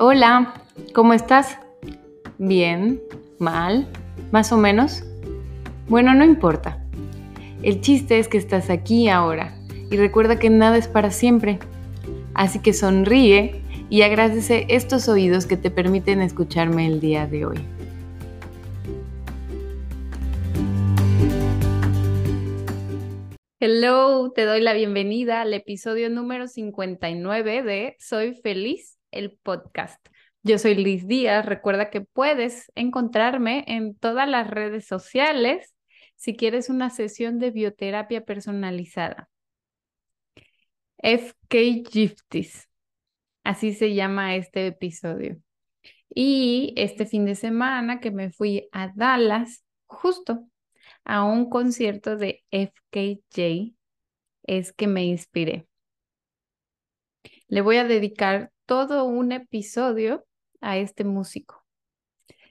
Hola, ¿cómo estás? ¿Bien? ¿Mal? ¿Más o menos? Bueno, no importa. El chiste es que estás aquí ahora y recuerda que nada es para siempre. Así que sonríe y agradece estos oídos que te permiten escucharme el día de hoy. Hello, te doy la bienvenida al episodio número 59 de Soy feliz el podcast. Yo soy Liz Díaz. Recuerda que puedes encontrarme en todas las redes sociales si quieres una sesión de bioterapia personalizada. FK Gifties. Así se llama este episodio. Y este fin de semana que me fui a Dallas, justo a un concierto de FKJ, es que me inspiré. Le voy a dedicar todo un episodio a este músico.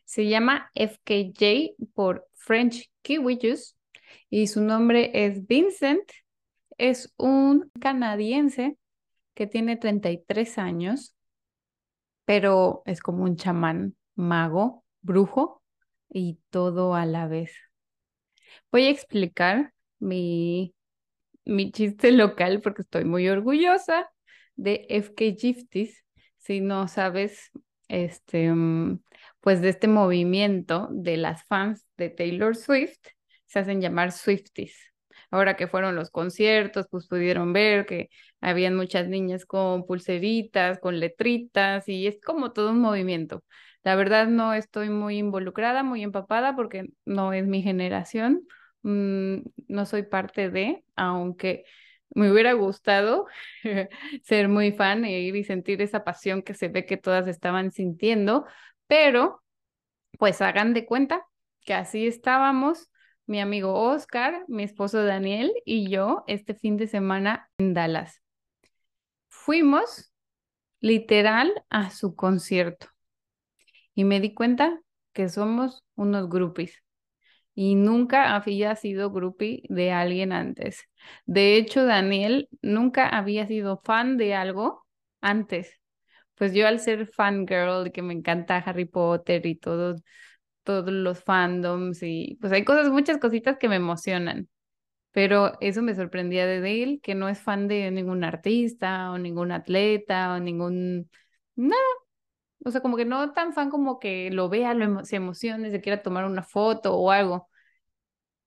Se llama FKJ por French Kiwi y su nombre es Vincent. Es un canadiense que tiene 33 años, pero es como un chamán, mago, brujo y todo a la vez. Voy a explicar mi, mi chiste local porque estoy muy orgullosa de FK Gifties si no sabes, este, mm, pues de este movimiento de las fans de Taylor Swift, se hacen llamar Swifties. Ahora que fueron los conciertos, pues pudieron ver que habían muchas niñas con pulseritas, con letritas, y es como todo un movimiento. La verdad no estoy muy involucrada, muy empapada, porque no es mi generación, mm, no soy parte de, aunque me hubiera gustado ser muy fan e ir y sentir esa pasión que se ve que todas estaban sintiendo, pero pues hagan de cuenta que así estábamos mi amigo Oscar, mi esposo Daniel y yo este fin de semana en Dallas. Fuimos literal a su concierto y me di cuenta que somos unos groupies y nunca había sido groupie de alguien antes. De hecho, Daniel nunca había sido fan de algo antes. Pues yo al ser fangirl, que me encanta Harry Potter y todos todos los fandoms y pues hay cosas, muchas cositas que me emocionan. Pero eso me sorprendía de él, que no es fan de ningún artista o ningún atleta o ningún... Nada, o sea, como que no tan fan como que lo vea, lo se emocione, se quiera tomar una foto o algo,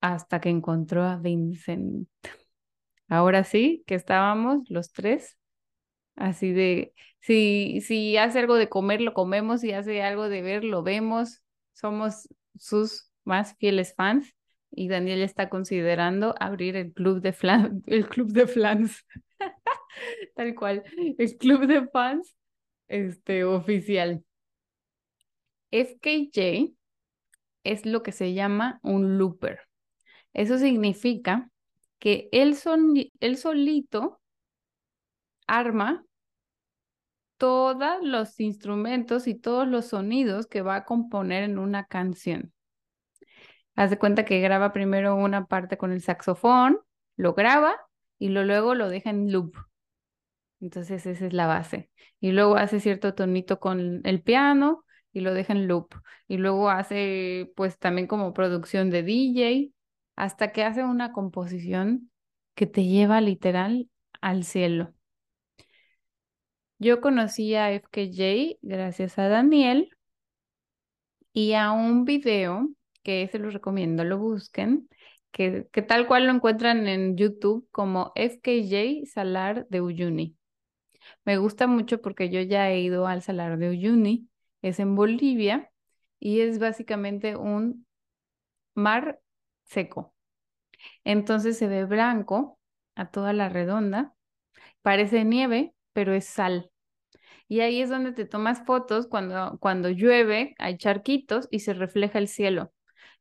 hasta que encontró a Vincent. Ahora sí, que estábamos los tres, así de, si, si hace algo de comer, lo comemos, si hace algo de ver, lo vemos, somos sus más fieles fans y Daniel está considerando abrir el club de flan, el club de flans, tal cual, el club de fans este, oficial. FKJ es lo que se llama un looper. Eso significa que él, él solito arma todos los instrumentos y todos los sonidos que va a componer en una canción. Haz de cuenta que graba primero una parte con el saxofón, lo graba y luego lo deja en loop. Entonces esa es la base. Y luego hace cierto tonito con el piano y lo deja en loop. Y luego hace pues también como producción de DJ hasta que hace una composición que te lleva literal al cielo. Yo conocí a FKJ gracias a Daniel y a un video que se los recomiendo, lo busquen, que, que tal cual lo encuentran en YouTube como FKJ Salar de Uyuni. Me gusta mucho porque yo ya he ido al Salar de Uyuni, es en Bolivia y es básicamente un mar seco. Entonces se ve blanco a toda la redonda, parece nieve, pero es sal. Y ahí es donde te tomas fotos cuando, cuando llueve, hay charquitos y se refleja el cielo.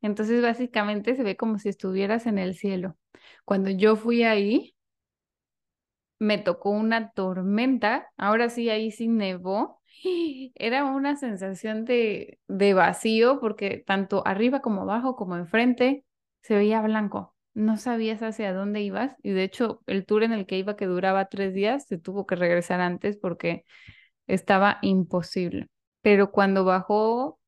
Entonces básicamente se ve como si estuvieras en el cielo. Cuando yo fui ahí, me tocó una tormenta, ahora sí ahí sí nevó, era una sensación de, de vacío porque tanto arriba como abajo como enfrente se veía blanco no sabías hacia dónde ibas y de hecho el tour en el que iba que duraba tres días se tuvo que regresar antes porque estaba imposible. Pero cuando bajó,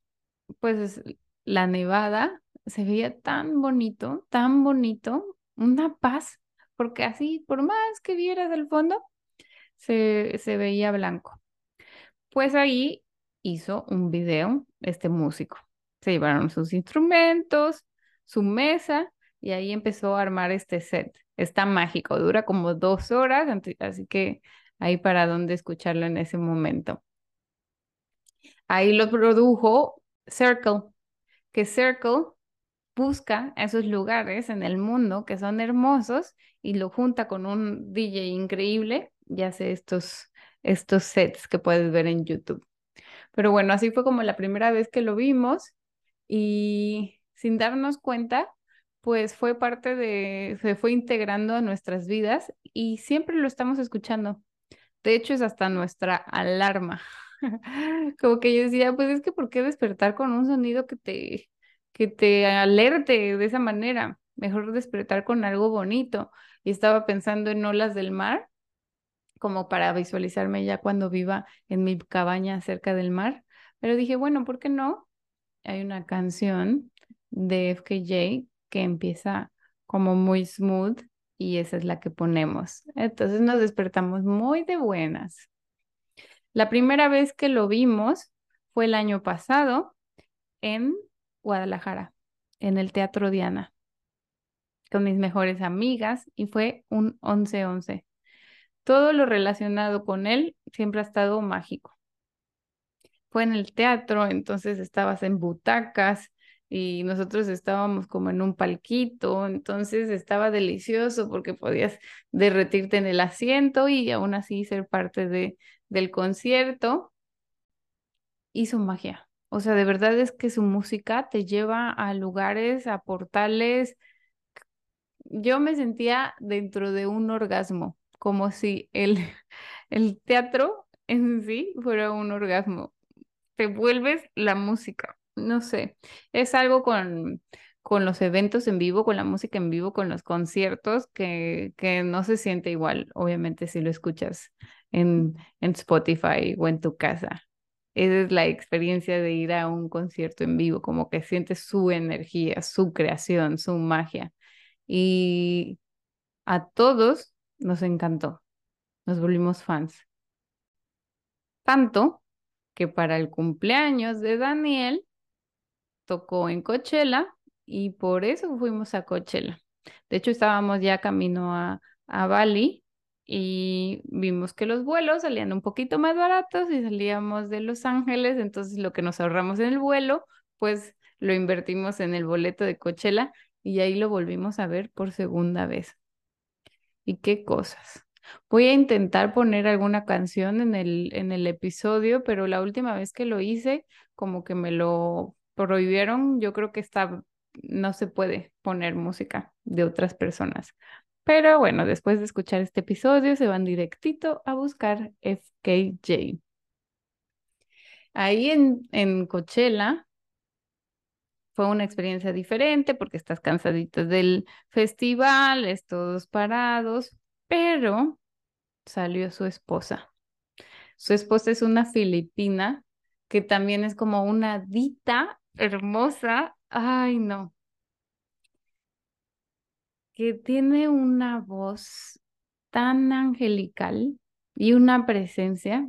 pues la nevada, se veía tan bonito, tan bonito, una paz, porque así, por más que vieras el fondo, se, se veía blanco. Pues ahí hizo un video este músico. Se llevaron sus instrumentos, su mesa, y ahí empezó a armar este set. Está mágico, dura como dos horas, así que ahí para dónde escucharlo en ese momento. Ahí lo produjo Circle, que Circle busca esos lugares en el mundo que son hermosos y lo junta con un DJ increíble y hace estos, estos sets que puedes ver en YouTube. Pero bueno, así fue como la primera vez que lo vimos y sin darnos cuenta, pues fue parte de, se fue integrando a nuestras vidas y siempre lo estamos escuchando. De hecho, es hasta nuestra alarma. Como que yo decía, pues es que ¿por qué despertar con un sonido que te, que te alerte de esa manera? Mejor despertar con algo bonito. Y estaba pensando en olas del mar, como para visualizarme ya cuando viva en mi cabaña cerca del mar. Pero dije, bueno, ¿por qué no? Hay una canción de FKJ que empieza como muy smooth y esa es la que ponemos. Entonces nos despertamos muy de buenas. La primera vez que lo vimos fue el año pasado en Guadalajara, en el Teatro Diana, con mis mejores amigas y fue un 11-11. Todo lo relacionado con él siempre ha estado mágico. Fue en el teatro, entonces estabas en butacas, y nosotros estábamos como en un palquito, entonces estaba delicioso porque podías derretirte en el asiento y aún así ser parte de, del concierto. Hizo magia. O sea, de verdad es que su música te lleva a lugares, a portales. Yo me sentía dentro de un orgasmo, como si el, el teatro en sí fuera un orgasmo. Te vuelves la música no sé, es algo con, con los eventos en vivo, con la música en vivo, con los conciertos, que, que no se siente igual, obviamente, si lo escuchas en, en Spotify o en tu casa. Esa es la experiencia de ir a un concierto en vivo, como que sientes su energía, su creación, su magia. Y a todos nos encantó, nos volvimos fans. Tanto que para el cumpleaños de Daniel tocó en Coachella y por eso fuimos a Coachella. De hecho, estábamos ya camino a, a Bali y vimos que los vuelos salían un poquito más baratos y salíamos de Los Ángeles, entonces lo que nos ahorramos en el vuelo, pues lo invertimos en el boleto de Coachella y ahí lo volvimos a ver por segunda vez. ¿Y qué cosas? Voy a intentar poner alguna canción en el, en el episodio, pero la última vez que lo hice, como que me lo prohibieron, yo creo que está, no se puede poner música de otras personas. Pero bueno, después de escuchar este episodio, se van directito a buscar FKJ. Ahí en, en Coachella fue una experiencia diferente porque estás cansadito del festival, es todos parados, pero salió su esposa. Su esposa es una filipina que también es como una dita hermosa. Ay, no. Que tiene una voz tan angelical y una presencia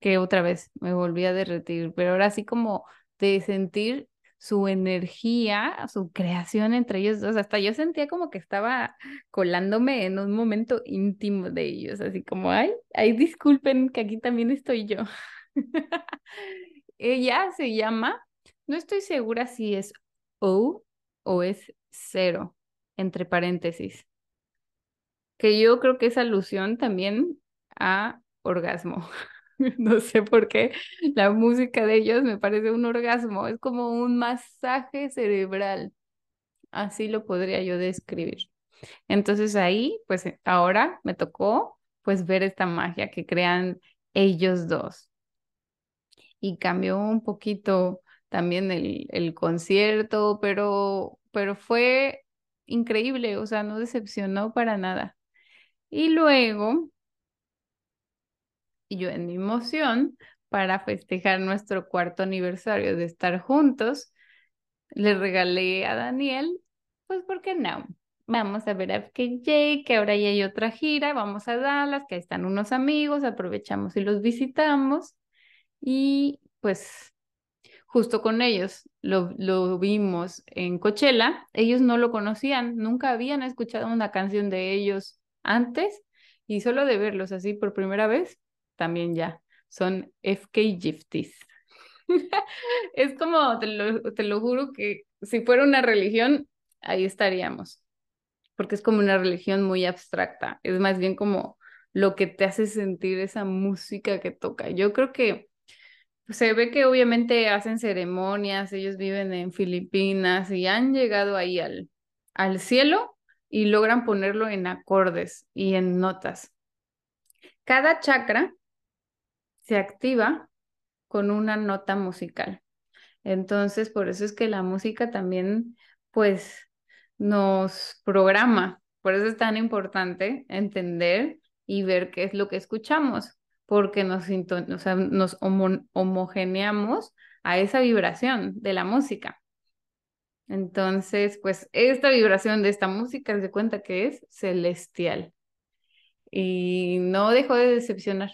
que otra vez me volví a derretir, pero ahora sí como de sentir su energía, su creación entre ellos dos. Hasta yo sentía como que estaba colándome en un momento íntimo de ellos, así como, ay, ay, disculpen que aquí también estoy yo. Ella se llama no estoy segura si es O o es cero, entre paréntesis. Que yo creo que es alusión también a orgasmo. no sé por qué la música de ellos me parece un orgasmo, es como un masaje cerebral. Así lo podría yo describir. Entonces ahí, pues ahora me tocó pues ver esta magia que crean ellos dos. Y cambió un poquito también el, el concierto, pero, pero fue increíble, o sea, no decepcionó para nada. Y luego yo en mi emoción, para festejar nuestro cuarto aniversario de estar juntos, le regalé a Daniel, pues, ¿por qué no? Vamos a ver a FKJ, que ahora ya hay otra gira, vamos a Dallas, que ahí están unos amigos, aprovechamos y los visitamos. Y pues justo con ellos lo, lo vimos en Coachella, ellos no lo conocían, nunca habían escuchado una canción de ellos antes y solo de verlos así por primera vez, también ya son FK Gifties. es como, te lo, te lo juro que si fuera una religión, ahí estaríamos, porque es como una religión muy abstracta, es más bien como lo que te hace sentir esa música que toca. Yo creo que se ve que obviamente hacen ceremonias, ellos viven en Filipinas y han llegado ahí al, al cielo y logran ponerlo en acordes y en notas. Cada chakra se activa con una nota musical. Entonces, por eso es que la música también, pues, nos programa. Por eso es tan importante entender y ver qué es lo que escuchamos, porque nos, o sea, nos homogeneamos a esa vibración de la música. Entonces, pues esta vibración de esta música se cuenta que es celestial y no dejó de decepcionar.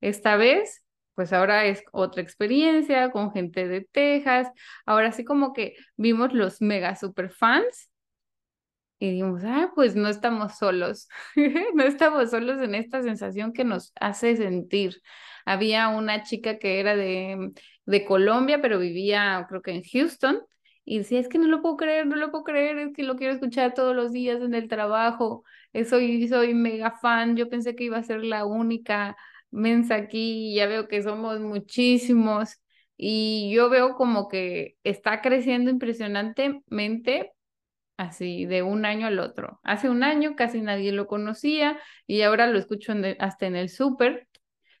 Esta vez, pues ahora es otra experiencia con gente de Texas. Ahora sí como que vimos los mega super fans y dijimos, ah, pues no estamos solos, no estamos solos en esta sensación que nos hace sentir. Había una chica que era de, de Colombia, pero vivía creo que en Houston, y decía, es que no lo puedo creer, no lo puedo creer, es que lo quiero escuchar todos los días en el trabajo, eh, soy, soy mega fan, yo pensé que iba a ser la única mensa aquí, ya veo que somos muchísimos y yo veo como que está creciendo impresionantemente así de un año al otro. Hace un año casi nadie lo conocía y ahora lo escucho hasta en el súper.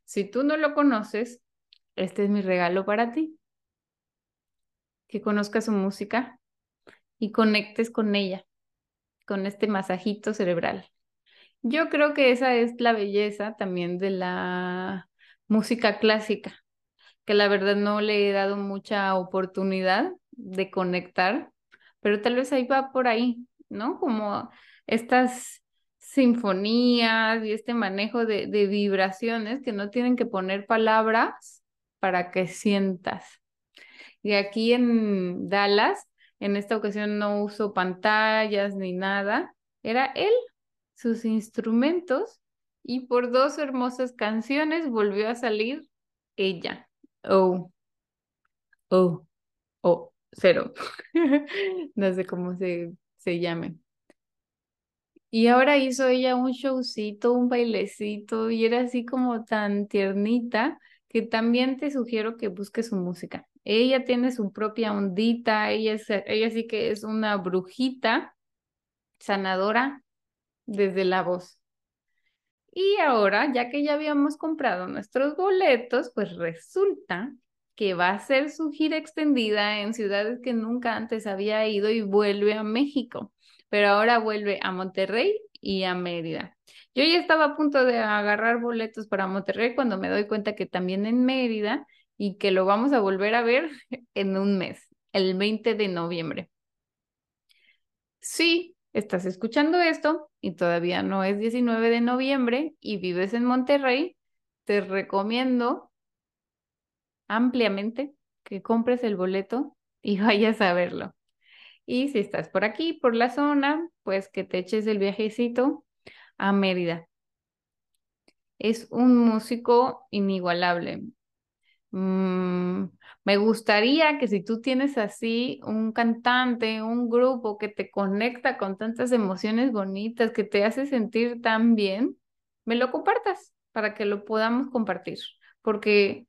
Si tú no lo conoces, este es mi regalo para ti. Que conozcas su música y conectes con ella, con este masajito cerebral. Yo creo que esa es la belleza también de la música clásica, que la verdad no le he dado mucha oportunidad de conectar, pero tal vez ahí va por ahí, ¿no? Como estas sinfonías y este manejo de, de vibraciones que no tienen que poner palabras para que sientas. Y aquí en Dallas, en esta ocasión no uso pantallas ni nada, era él sus instrumentos y por dos hermosas canciones volvió a salir ella. Oh, oh, oh, cero. no sé cómo se, se llame. Y ahora hizo ella un showcito, un bailecito, y era así como tan tiernita que también te sugiero que busques su música. Ella tiene su propia ondita, ella, ella sí que es una brujita sanadora desde la voz. Y ahora, ya que ya habíamos comprado nuestros boletos, pues resulta que va a ser su gira extendida en ciudades que nunca antes había ido y vuelve a México, pero ahora vuelve a Monterrey y a Mérida. Yo ya estaba a punto de agarrar boletos para Monterrey cuando me doy cuenta que también en Mérida y que lo vamos a volver a ver en un mes, el 20 de noviembre. Sí, estás escuchando esto y todavía no es 19 de noviembre y vives en Monterrey, te recomiendo ampliamente que compres el boleto y vayas a verlo. Y si estás por aquí, por la zona, pues que te eches el viajecito a Mérida. Es un músico inigualable. Mm, me gustaría que si tú tienes así un cantante, un grupo que te conecta con tantas emociones bonitas, que te hace sentir tan bien, me lo compartas para que lo podamos compartir, porque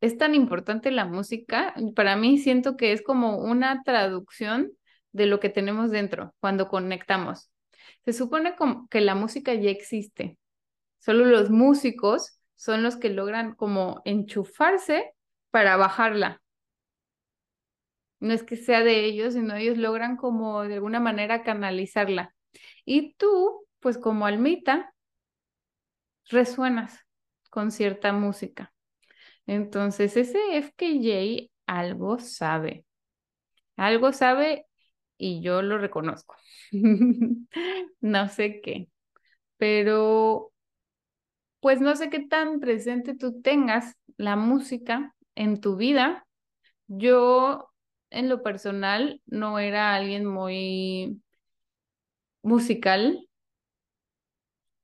es tan importante la música. Para mí siento que es como una traducción de lo que tenemos dentro cuando conectamos. Se supone que la música ya existe, solo los músicos son los que logran como enchufarse para bajarla. No es que sea de ellos, sino ellos logran como de alguna manera canalizarla. Y tú, pues como almita, resuenas con cierta música. Entonces, ese FKJ algo sabe. Algo sabe y yo lo reconozco. no sé qué, pero pues no sé qué tan presente tú tengas la música en tu vida. Yo, en lo personal, no era alguien muy musical.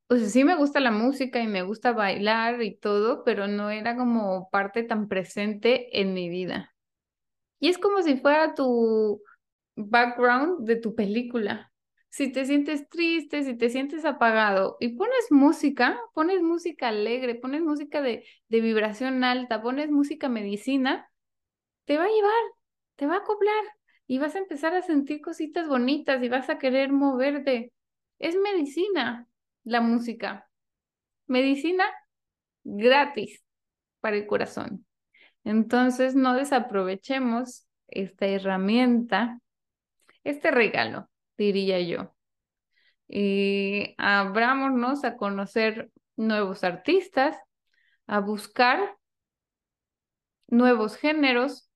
Pues sí me gusta la música y me gusta bailar y todo, pero no era como parte tan presente en mi vida. Y es como si fuera tu background de tu película. Si te sientes triste, si te sientes apagado y pones música, pones música alegre, pones música de, de vibración alta, pones música medicina, te va a llevar, te va a acoplar y vas a empezar a sentir cositas bonitas y vas a querer moverte. Es medicina la música. Medicina gratis para el corazón. Entonces, no desaprovechemos esta herramienta, este regalo, diría yo. Y abrámonos a conocer nuevos artistas, a buscar nuevos géneros.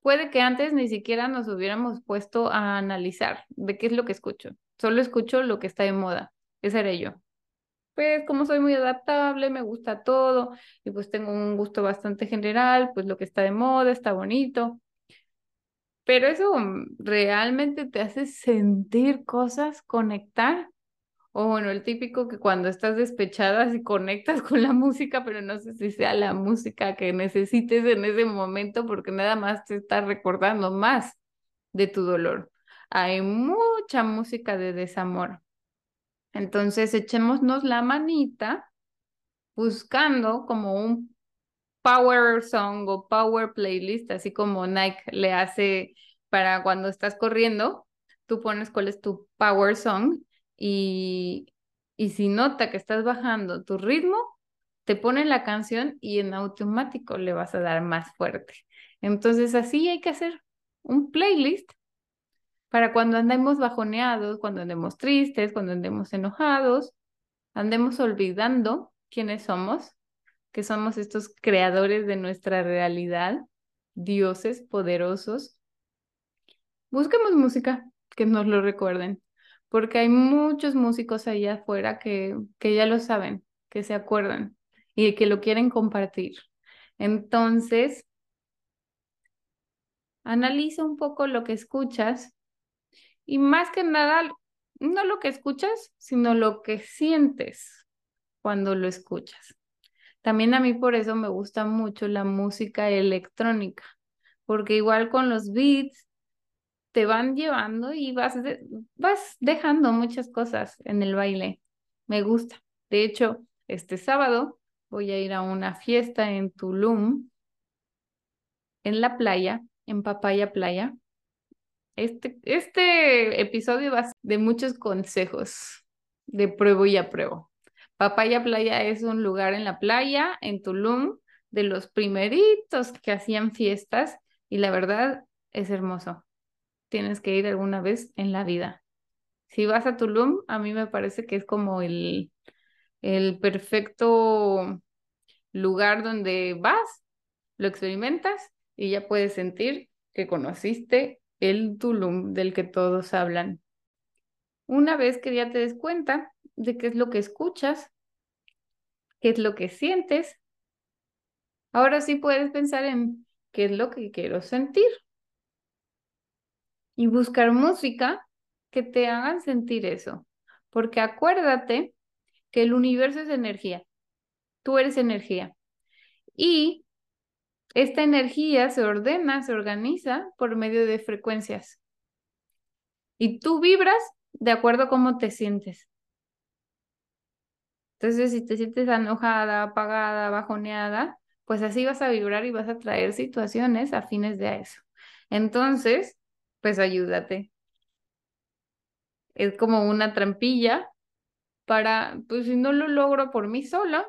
Puede que antes ni siquiera nos hubiéramos puesto a analizar de qué es lo que escucho. Solo escucho lo que está de moda. Ese era yo pues como soy muy adaptable, me gusta todo y pues tengo un gusto bastante general, pues lo que está de moda está bonito. Pero eso mm, realmente te hace sentir cosas, conectar. O bueno, el típico que cuando estás despechada y conectas con la música, pero no sé si sea la música que necesites en ese momento porque nada más te está recordando más de tu dolor. Hay mucha música de desamor. Entonces, echémonos la manita buscando como un power song o power playlist, así como Nike le hace para cuando estás corriendo, tú pones cuál es tu power song y, y si nota que estás bajando tu ritmo, te pone la canción y en automático le vas a dar más fuerte. Entonces así hay que hacer un playlist para cuando andemos bajoneados, cuando andemos tristes, cuando andemos enojados, andemos olvidando quiénes somos, que somos estos creadores de nuestra realidad, dioses poderosos. Busquemos música que nos lo recuerden, porque hay muchos músicos allá afuera que, que ya lo saben, que se acuerdan y que lo quieren compartir. Entonces, analiza un poco lo que escuchas y más que nada, no lo que escuchas, sino lo que sientes cuando lo escuchas. También a mí por eso me gusta mucho la música electrónica, porque igual con los beats te van llevando y vas, vas dejando muchas cosas en el baile. Me gusta. De hecho, este sábado voy a ir a una fiesta en Tulum, en la playa, en Papaya Playa, este, este episodio va a ser de muchos consejos de pruebo y apruebo. Papaya Playa es un lugar en la playa, en Tulum, de los primeritos que hacían fiestas y la verdad es hermoso. Tienes que ir alguna vez en la vida. Si vas a Tulum, a mí me parece que es como el, el perfecto lugar donde vas, lo experimentas y ya puedes sentir que conociste el Tulum del que todos hablan. Una vez que ya te des cuenta de qué es lo que escuchas, qué es lo que sientes, ahora sí puedes pensar en qué es lo que quiero sentir y buscar música que te hagan sentir eso. Porque acuérdate que el universo es energía. Tú eres energía. Y esta energía se ordena, se organiza por medio de frecuencias. Y tú vibras de acuerdo a cómo te sientes. Entonces, si te sientes enojada, apagada, bajoneada, pues así vas a vibrar y vas a traer situaciones afines de eso. Entonces, pues ayúdate. Es como una trampilla para, pues si no lo logro por mí sola,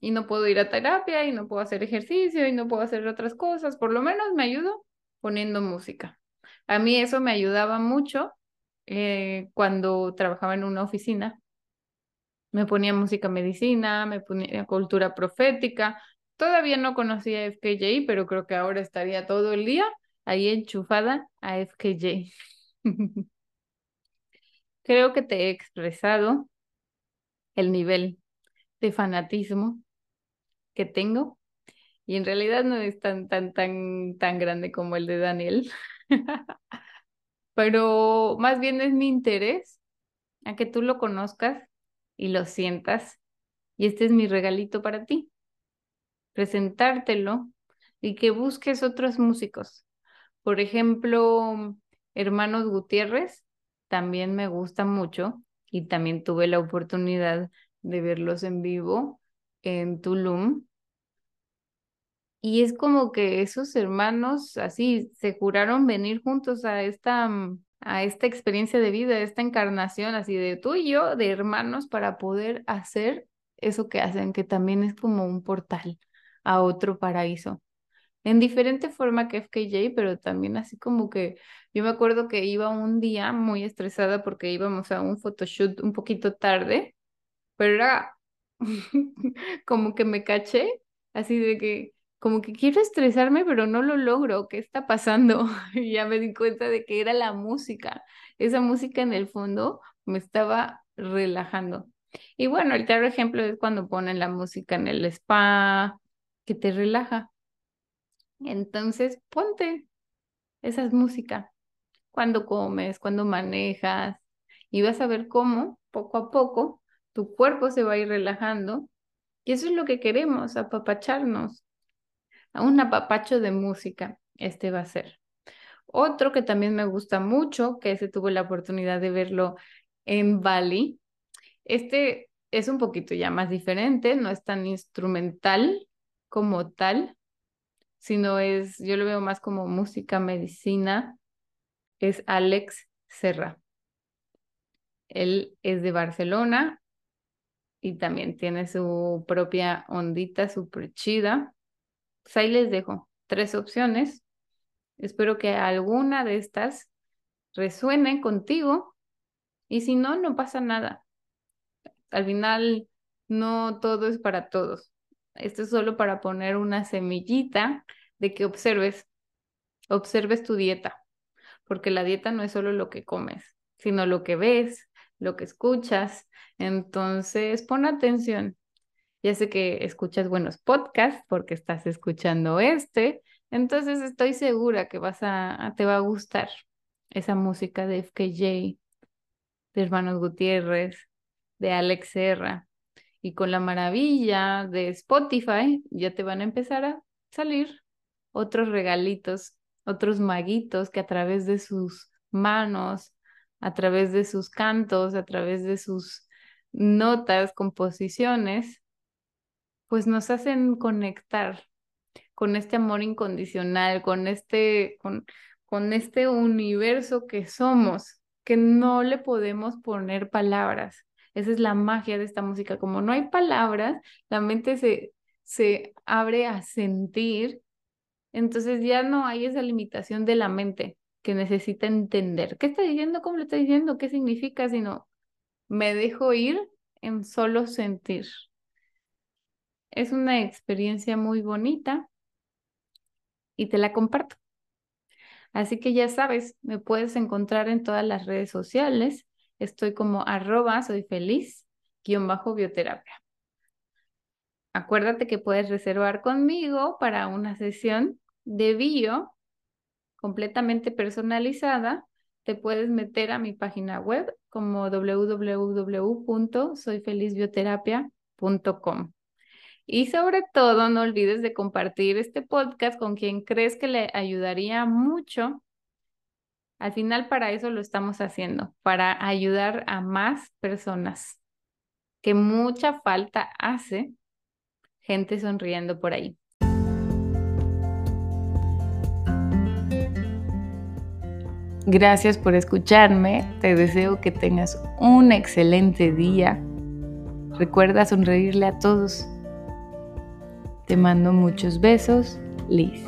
y no puedo ir a terapia y no puedo hacer ejercicio y no puedo hacer otras cosas, por lo menos me ayudo poniendo música. A mí eso me ayudaba mucho eh, cuando trabajaba en una oficina, Me ponía música medicina, me ponía cultura profética. Todavía no conocía a FKJ, pero creo que ahora estaría todo el día ahí enchufada a FKJ. creo que te he expresado el nivel de fanatismo que tengo y en realidad no es tan tan tan tan grande como el de Daniel. Pero más bien es mi interés a que tú lo conozcas y lo sientas. Y este es mi regalito para ti. Presentártelo y que busques otros músicos. Por ejemplo, Hermanos Gutiérrez, también me gusta mucho y también tuve la oportunidad de verlos en vivo en Tulum. Y es como que esos hermanos así se juraron venir juntos a esta, mm, a esta experiencia de vida, a esta encarnación así de tú y yo, de hermanos, para poder hacer eso que hacen, que también es como un portal a otro paraíso. En diferente forma que FKJ, pero también así como que yo me acuerdo que iba un día muy estresada porque íbamos a un photoshoot un poquito tarde, pero era como que me caché, así de que como que quiero estresarme, pero no lo logro. ¿Qué está pasando? Y ya me di cuenta de que era la música. Esa música en el fondo me estaba relajando. Y bueno, el claro ejemplo es cuando ponen la música en el spa, que te relaja. Entonces, ponte esa música cuando comes, cuando manejas, y vas a ver cómo poco a poco tu cuerpo se va a ir relajando. Y eso es lo que queremos, apapacharnos. A un apapacho de música, este va a ser. Otro que también me gusta mucho, que se tuvo la oportunidad de verlo en Bali. Este es un poquito ya más diferente, no es tan instrumental como tal, sino es, yo lo veo más como música medicina, es Alex Serra. Él es de Barcelona y también tiene su propia ondita súper chida. Pues ahí les dejo tres opciones. Espero que alguna de estas resuene contigo y si no, no pasa nada. Al final, no todo es para todos. Esto es solo para poner una semillita de que observes, observes tu dieta, porque la dieta no es solo lo que comes, sino lo que ves, lo que escuchas. Entonces, pon atención. Ya sé que escuchas buenos podcasts porque estás escuchando este, entonces estoy segura que vas a, te va a gustar esa música de FKJ, de Hermanos Gutiérrez, de Alex Serra. Y con la maravilla de Spotify ya te van a empezar a salir otros regalitos, otros maguitos que a través de sus manos, a través de sus cantos, a través de sus notas, composiciones, pues nos hacen conectar con este amor incondicional, con este, con, con este universo que somos, que no le podemos poner palabras. Esa es la magia de esta música. Como no hay palabras, la mente se, se abre a sentir, entonces ya no hay esa limitación de la mente que necesita entender. ¿Qué está diciendo? ¿Cómo lo está diciendo? ¿Qué significa? Sino me dejo ir en solo sentir. Es una experiencia muy bonita y te la comparto. Así que ya sabes, me puedes encontrar en todas las redes sociales. Estoy como arroba soy feliz guion bajo bioterapia. Acuérdate que puedes reservar conmigo para una sesión de bio completamente personalizada. Te puedes meter a mi página web como www.soyfelizbioterapia.com. Y sobre todo, no olvides de compartir este podcast con quien crees que le ayudaría mucho al final para eso lo estamos haciendo, para ayudar a más personas, que mucha falta hace gente sonriendo por ahí. Gracias por escucharme, te deseo que tengas un excelente día. Recuerda sonreírle a todos. Te mando muchos besos, Liz.